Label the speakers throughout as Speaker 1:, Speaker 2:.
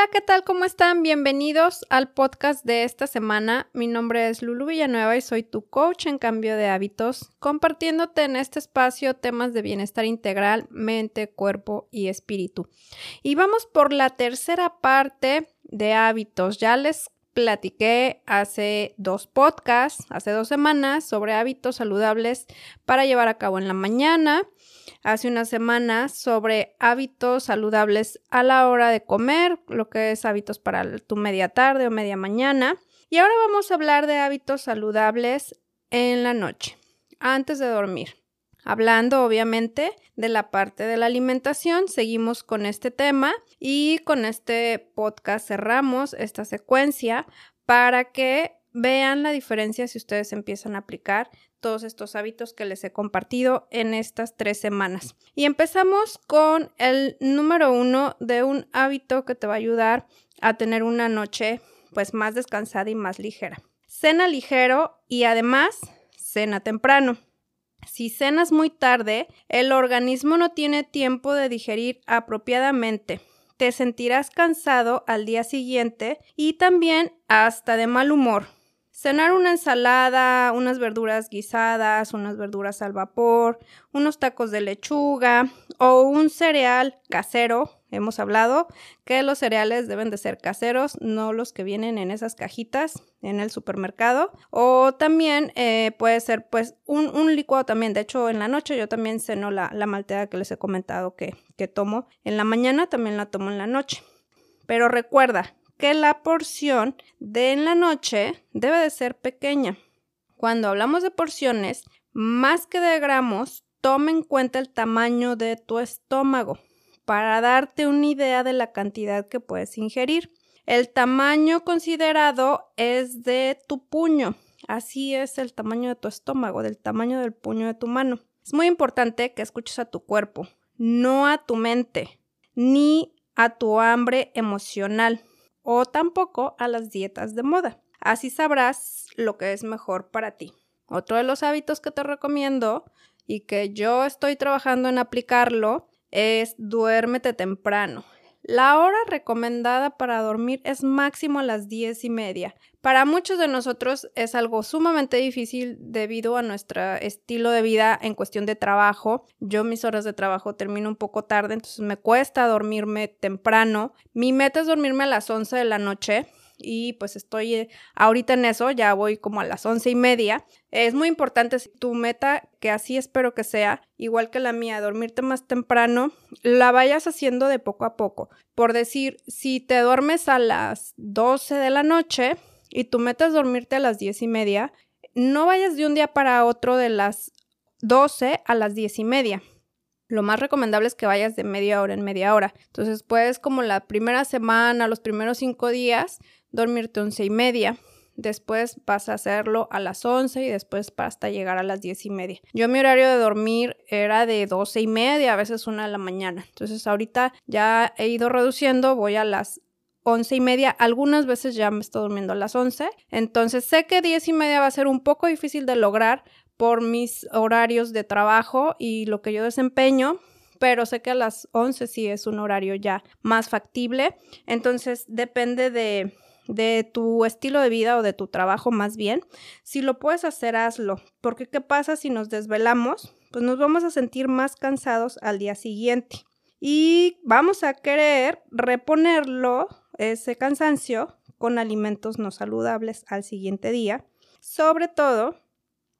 Speaker 1: Hola, ¿qué tal? ¿Cómo están? Bienvenidos al podcast de esta semana. Mi nombre es Lulu Villanueva y soy tu coach en cambio de hábitos, compartiéndote en este espacio temas de bienestar integral, mente, cuerpo y espíritu. Y vamos por la tercera parte de hábitos. Ya les platiqué hace dos podcasts, hace dos semanas, sobre hábitos saludables para llevar a cabo en la mañana hace unas semanas sobre hábitos saludables a la hora de comer, lo que es hábitos para tu media tarde o media mañana. Y ahora vamos a hablar de hábitos saludables en la noche, antes de dormir. Hablando obviamente de la parte de la alimentación, seguimos con este tema y con este podcast cerramos esta secuencia para que vean la diferencia si ustedes empiezan a aplicar todos estos hábitos que les he compartido en estas tres semanas. Y empezamos con el número uno de un hábito que te va a ayudar a tener una noche pues más descansada y más ligera. Cena ligero y además cena temprano. Si cenas muy tarde, el organismo no tiene tiempo de digerir apropiadamente. Te sentirás cansado al día siguiente y también hasta de mal humor cenar una ensalada, unas verduras guisadas, unas verduras al vapor, unos tacos de lechuga o un cereal casero. Hemos hablado que los cereales deben de ser caseros, no los que vienen en esas cajitas en el supermercado. O también eh, puede ser pues un, licuado también. De hecho, en la noche yo también ceno la, la malteada que les he comentado que, que tomo. En la mañana también la tomo en la noche. Pero recuerda, que la porción de en la noche debe de ser pequeña. Cuando hablamos de porciones, más que de gramos, toma en cuenta el tamaño de tu estómago para darte una idea de la cantidad que puedes ingerir. El tamaño considerado es de tu puño. Así es el tamaño de tu estómago, del tamaño del puño de tu mano. Es muy importante que escuches a tu cuerpo, no a tu mente, ni a tu hambre emocional o tampoco a las dietas de moda. Así sabrás lo que es mejor para ti. Otro de los hábitos que te recomiendo y que yo estoy trabajando en aplicarlo es duérmete temprano. La hora recomendada para dormir es máximo a las diez y media. Para muchos de nosotros es algo sumamente difícil debido a nuestro estilo de vida en cuestión de trabajo. Yo mis horas de trabajo termino un poco tarde, entonces me cuesta dormirme temprano. Mi meta es dormirme a las 11 de la noche y pues estoy eh, ahorita en eso, ya voy como a las once y media. Es muy importante tu meta, que así espero que sea, igual que la mía, dormirte más temprano, la vayas haciendo de poco a poco. Por decir, si te duermes a las 12 de la noche y tu meta es dormirte a las diez y media, no vayas de un día para otro de las 12 a las diez y media. Lo más recomendable es que vayas de media hora en media hora. Entonces puedes como la primera semana, los primeros cinco días, dormirte once y media. Después vas a hacerlo a las 11 y después hasta llegar a las diez y media. Yo mi horario de dormir era de doce y media, a veces una de la mañana. Entonces ahorita ya he ido reduciendo, voy a las once y media. Algunas veces ya me estoy durmiendo a las 11. Entonces sé que diez y media va a ser un poco difícil de lograr por mis horarios de trabajo y lo que yo desempeño pero sé que a las 11 sí es un horario ya más factible. Entonces depende de, de tu estilo de vida o de tu trabajo más bien. Si lo puedes hacer, hazlo. Porque ¿qué pasa si nos desvelamos? Pues nos vamos a sentir más cansados al día siguiente. Y vamos a querer reponerlo, ese cansancio, con alimentos no saludables al siguiente día. Sobre todo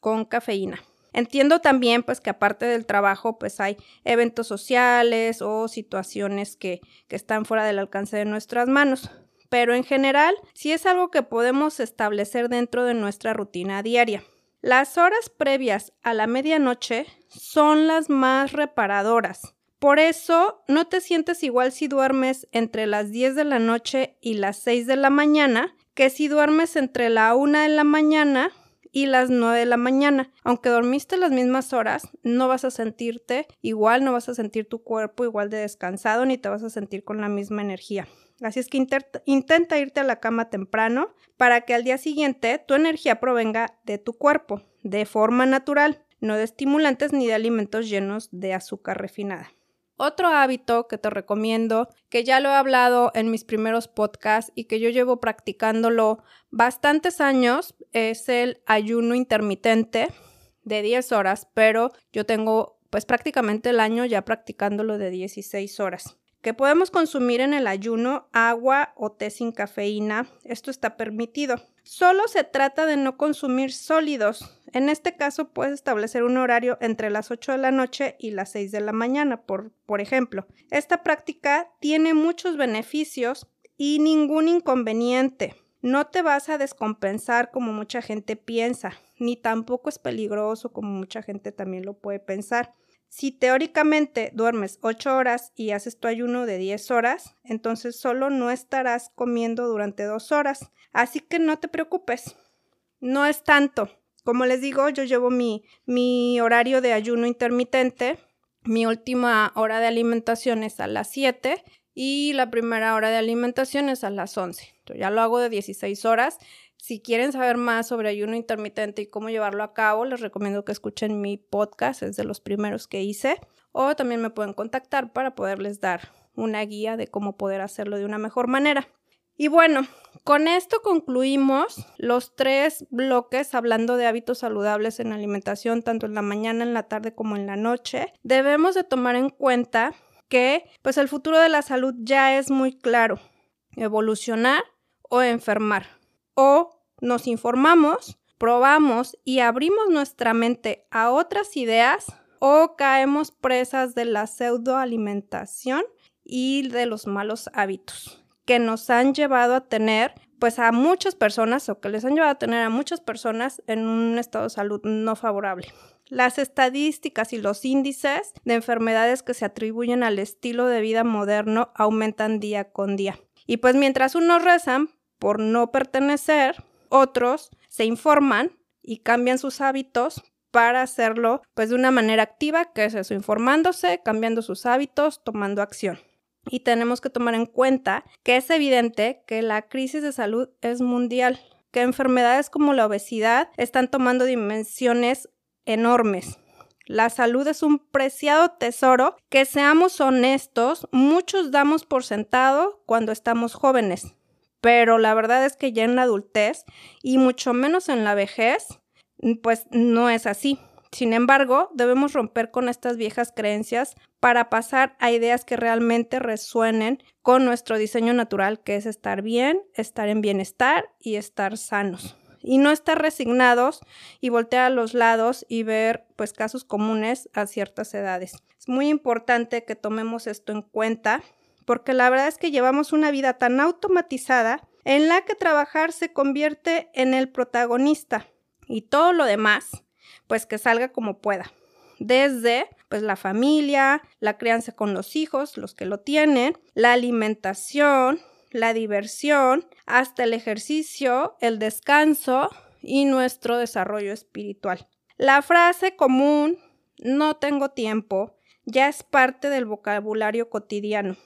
Speaker 1: con cafeína. Entiendo también pues que aparte del trabajo pues hay eventos sociales o situaciones que, que están fuera del alcance de nuestras manos pero en general sí es algo que podemos establecer dentro de nuestra rutina diaria. Las horas previas a la medianoche son las más reparadoras. Por eso no te sientes igual si duermes entre las 10 de la noche y las 6 de la mañana que si duermes entre la 1 de la mañana y las 9 de la mañana. Aunque dormiste las mismas horas, no vas a sentirte igual, no vas a sentir tu cuerpo igual de descansado ni te vas a sentir con la misma energía. Así es que intenta irte a la cama temprano para que al día siguiente tu energía provenga de tu cuerpo, de forma natural, no de estimulantes ni de alimentos llenos de azúcar refinada. Otro hábito que te recomiendo, que ya lo he hablado en mis primeros podcasts y que yo llevo practicándolo bastantes años, es el ayuno intermitente de 10 horas, pero yo tengo pues prácticamente el año ya practicándolo de 16 horas. Que podemos consumir en el ayuno agua o té sin cafeína, esto está permitido. Solo se trata de no consumir sólidos. En este caso puedes establecer un horario entre las 8 de la noche y las 6 de la mañana, por, por ejemplo. Esta práctica tiene muchos beneficios y ningún inconveniente. No te vas a descompensar como mucha gente piensa, ni tampoco es peligroso como mucha gente también lo puede pensar. Si teóricamente duermes 8 horas y haces tu ayuno de 10 horas, entonces solo no estarás comiendo durante 2 horas. Así que no te preocupes. No es tanto. Como les digo, yo llevo mi, mi horario de ayuno intermitente. Mi última hora de alimentación es a las 7 y la primera hora de alimentación es a las 11. ya lo hago de 16 horas si quieren saber más sobre ayuno intermitente y cómo llevarlo a cabo, les recomiendo que escuchen mi podcast, es de los primeros que hice, o también me pueden contactar para poderles dar una guía de cómo poder hacerlo de una mejor manera. Y bueno, con esto concluimos los tres bloques hablando de hábitos saludables en alimentación, tanto en la mañana, en la tarde como en la noche. Debemos de tomar en cuenta que pues el futuro de la salud ya es muy claro, evolucionar o enfermar o nos informamos, probamos y abrimos nuestra mente a otras ideas o caemos presas de la pseudoalimentación y de los malos hábitos que nos han llevado a tener pues a muchas personas o que les han llevado a tener a muchas personas en un estado de salud no favorable. Las estadísticas y los índices de enfermedades que se atribuyen al estilo de vida moderno aumentan día con día. Y pues mientras unos rezan por no pertenecer, otros se informan y cambian sus hábitos para hacerlo pues de una manera activa, que es eso, informándose, cambiando sus hábitos, tomando acción. Y tenemos que tomar en cuenta que es evidente que la crisis de salud es mundial, que enfermedades como la obesidad están tomando dimensiones enormes. La salud es un preciado tesoro que, seamos honestos, muchos damos por sentado cuando estamos jóvenes pero la verdad es que ya en la adultez y mucho menos en la vejez, pues no es así. Sin embargo, debemos romper con estas viejas creencias para pasar a ideas que realmente resuenen con nuestro diseño natural, que es estar bien, estar en bienestar y estar sanos. Y no estar resignados y voltear a los lados y ver pues casos comunes a ciertas edades. Es muy importante que tomemos esto en cuenta porque la verdad es que llevamos una vida tan automatizada en la que trabajar se convierte en el protagonista y todo lo demás, pues que salga como pueda. Desde pues la familia, la crianza con los hijos, los que lo tienen, la alimentación, la diversión, hasta el ejercicio, el descanso y nuestro desarrollo espiritual. La frase común no tengo tiempo ya es parte del vocabulario cotidiano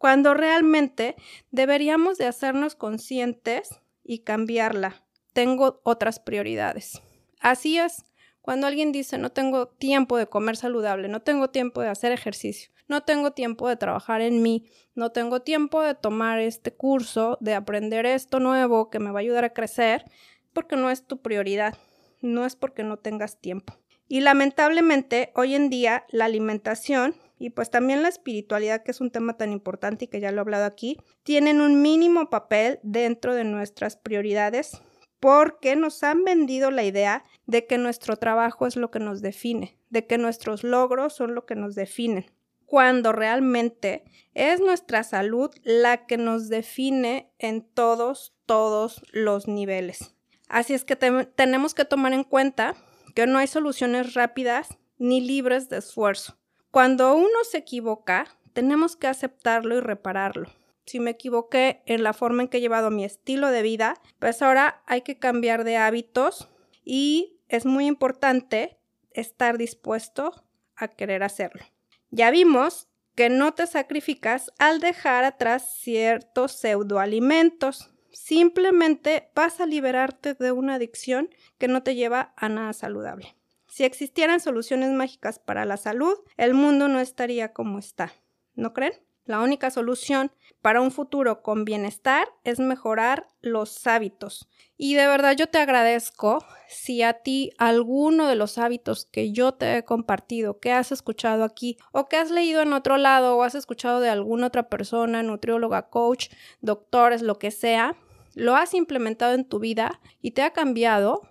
Speaker 1: cuando realmente deberíamos de hacernos conscientes y cambiarla. Tengo otras prioridades. Así es, cuando alguien dice no tengo tiempo de comer saludable, no tengo tiempo de hacer ejercicio, no tengo tiempo de trabajar en mí, no tengo tiempo de tomar este curso, de aprender esto nuevo que me va a ayudar a crecer, porque no es tu prioridad, no es porque no tengas tiempo. Y lamentablemente hoy en día la alimentación y pues también la espiritualidad, que es un tema tan importante y que ya lo he hablado aquí, tienen un mínimo papel dentro de nuestras prioridades porque nos han vendido la idea de que nuestro trabajo es lo que nos define, de que nuestros logros son lo que nos definen, cuando realmente es nuestra salud la que nos define en todos, todos los niveles. Así es que tenemos que tomar en cuenta que no hay soluciones rápidas ni libres de esfuerzo. Cuando uno se equivoca, tenemos que aceptarlo y repararlo. Si me equivoqué en la forma en que he llevado mi estilo de vida, pues ahora hay que cambiar de hábitos y es muy importante estar dispuesto a querer hacerlo. Ya vimos que no te sacrificas al dejar atrás ciertos pseudoalimentos. Simplemente vas a liberarte de una adicción que no te lleva a nada saludable. Si existieran soluciones mágicas para la salud, el mundo no estaría como está. ¿No creen? La única solución para un futuro con bienestar es mejorar los hábitos. Y de verdad yo te agradezco si a ti alguno de los hábitos que yo te he compartido, que has escuchado aquí o que has leído en otro lado o has escuchado de alguna otra persona, nutrióloga, coach, doctores, lo que sea, lo has implementado en tu vida y te ha cambiado,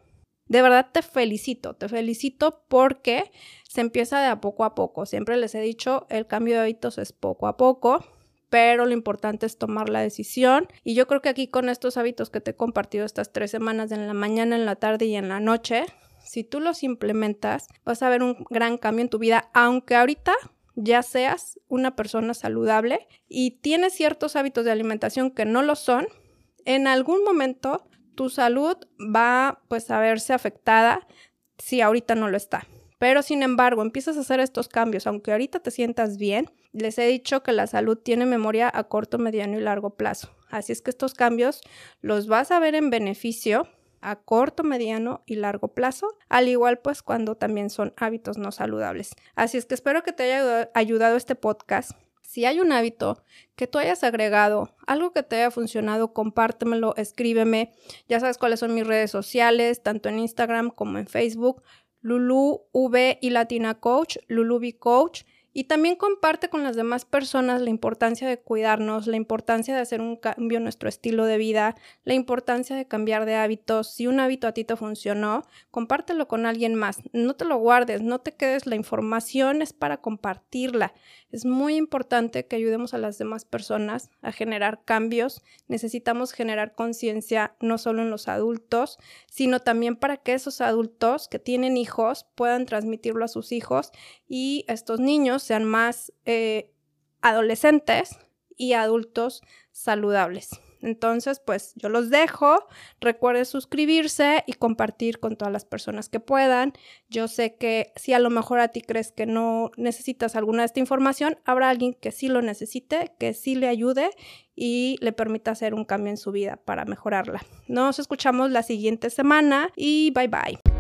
Speaker 1: de verdad te felicito, te felicito porque se empieza de a poco a poco. Siempre les he dicho, el cambio de hábitos es poco a poco, pero lo importante es tomar la decisión. Y yo creo que aquí con estos hábitos que te he compartido estas tres semanas, en la mañana, en la tarde y en la noche, si tú los implementas, vas a ver un gran cambio en tu vida, aunque ahorita ya seas una persona saludable y tienes ciertos hábitos de alimentación que no lo son, en algún momento tu salud va pues a verse afectada si ahorita no lo está. Pero sin embargo, empiezas a hacer estos cambios, aunque ahorita te sientas bien, les he dicho que la salud tiene memoria a corto, mediano y largo plazo. Así es que estos cambios los vas a ver en beneficio a corto, mediano y largo plazo, al igual pues cuando también son hábitos no saludables. Así es que espero que te haya ayudado este podcast. Si hay un hábito que tú hayas agregado, algo que te haya funcionado, compártemelo, escríbeme. Ya sabes cuáles son mis redes sociales, tanto en Instagram como en Facebook. Lulu V y Latina Coach, Lulu V Coach. Y también comparte con las demás personas la importancia de cuidarnos, la importancia de hacer un cambio en nuestro estilo de vida, la importancia de cambiar de hábitos. Si un hábito a ti te funcionó, compártelo con alguien más. No te lo guardes, no te quedes. La información es para compartirla. Es muy importante que ayudemos a las demás personas a generar cambios. Necesitamos generar conciencia no solo en los adultos, sino también para que esos adultos que tienen hijos puedan transmitirlo a sus hijos y estos niños sean más eh, adolescentes y adultos saludables. Entonces, pues yo los dejo. Recuerde suscribirse y compartir con todas las personas que puedan. Yo sé que si a lo mejor a ti crees que no necesitas alguna de esta información, habrá alguien que sí lo necesite, que sí le ayude y le permita hacer un cambio en su vida para mejorarla. Nos escuchamos la siguiente semana y bye bye.